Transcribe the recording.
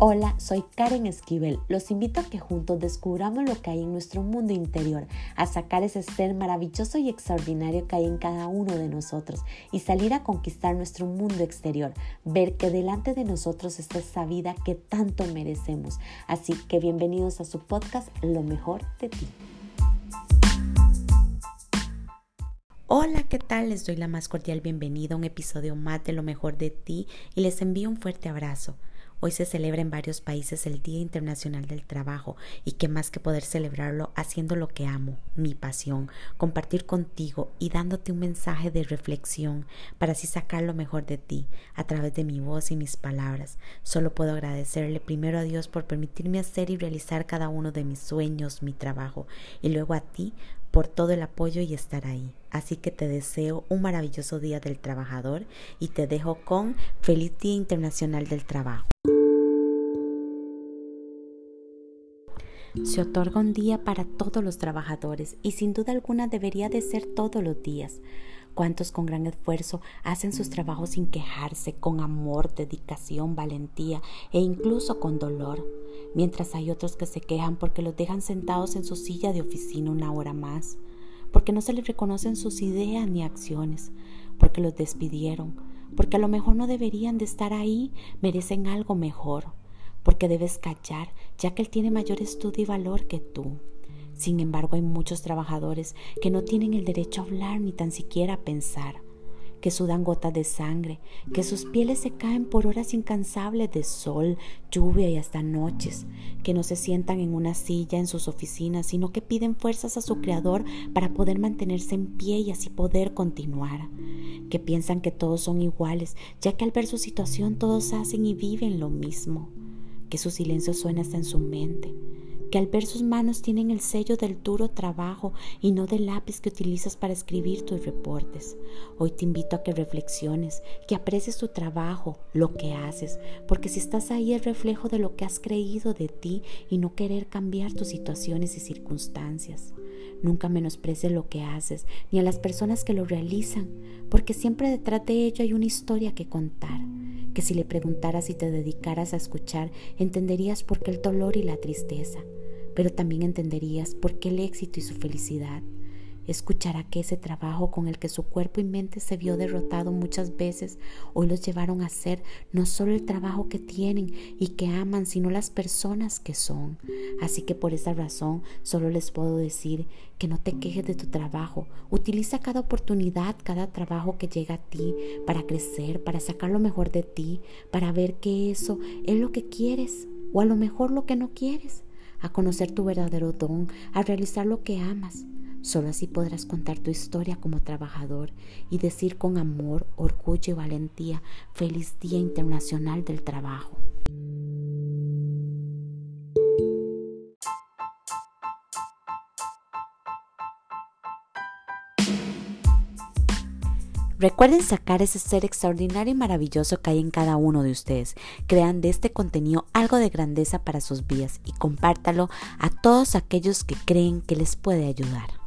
Hola, soy Karen Esquivel. Los invito a que juntos descubramos lo que hay en nuestro mundo interior, a sacar ese ser maravilloso y extraordinario que hay en cada uno de nosotros y salir a conquistar nuestro mundo exterior, ver que delante de nosotros está esa vida que tanto merecemos. Así que bienvenidos a su podcast Lo mejor de ti. Hola, ¿qué tal? Les doy la más cordial bienvenida a un episodio más de Lo mejor de ti y les envío un fuerte abrazo. Hoy se celebra en varios países el Día Internacional del Trabajo y qué más que poder celebrarlo haciendo lo que amo, mi pasión, compartir contigo y dándote un mensaje de reflexión para así sacar lo mejor de ti a través de mi voz y mis palabras. Solo puedo agradecerle primero a Dios por permitirme hacer y realizar cada uno de mis sueños, mi trabajo y luego a ti por todo el apoyo y estar ahí. Así que te deseo un maravilloso Día del Trabajador y te dejo con Feliz Día Internacional del Trabajo. Se otorga un día para todos los trabajadores y sin duda alguna debería de ser todos los días. Cuántos con gran esfuerzo hacen sus trabajos sin quejarse, con amor, dedicación, valentía e incluso con dolor, mientras hay otros que se quejan porque los dejan sentados en su silla de oficina una hora más, porque no se les reconocen sus ideas ni acciones, porque los despidieron, porque a lo mejor no deberían de estar ahí, merecen algo mejor porque debes callar, ya que Él tiene mayor estudio y valor que tú. Sin embargo, hay muchos trabajadores que no tienen el derecho a hablar ni tan siquiera a pensar, que sudan gotas de sangre, que sus pieles se caen por horas incansables de sol, lluvia y hasta noches, que no se sientan en una silla en sus oficinas, sino que piden fuerzas a su Creador para poder mantenerse en pie y así poder continuar, que piensan que todos son iguales, ya que al ver su situación todos hacen y viven lo mismo que su silencio suena hasta en su mente, que al ver sus manos tienen el sello del duro trabajo y no del lápiz que utilizas para escribir tus reportes. Hoy te invito a que reflexiones, que aprecies tu trabajo, lo que haces, porque si estás ahí es reflejo de lo que has creído de ti y no querer cambiar tus situaciones y circunstancias. Nunca menosprecies lo que haces ni a las personas que lo realizan, porque siempre detrás de ello hay una historia que contar que si le preguntaras y te dedicaras a escuchar, entenderías por qué el dolor y la tristeza, pero también entenderías por qué el éxito y su felicidad. Escuchará que ese trabajo con el que su cuerpo y mente se vio derrotado muchas veces, hoy los llevaron a hacer no solo el trabajo que tienen y que aman, sino las personas que son. Así que por esa razón solo les puedo decir que no te quejes de tu trabajo. Utiliza cada oportunidad, cada trabajo que llega a ti para crecer, para sacar lo mejor de ti, para ver que eso es lo que quieres o a lo mejor lo que no quieres, a conocer tu verdadero don, a realizar lo que amas. Solo así podrás contar tu historia como trabajador y decir con amor, orgullo y valentía, feliz Día Internacional del Trabajo. Recuerden sacar ese ser extraordinario y maravilloso que hay en cada uno de ustedes. Crean de este contenido algo de grandeza para sus vidas y compártalo a todos aquellos que creen que les puede ayudar.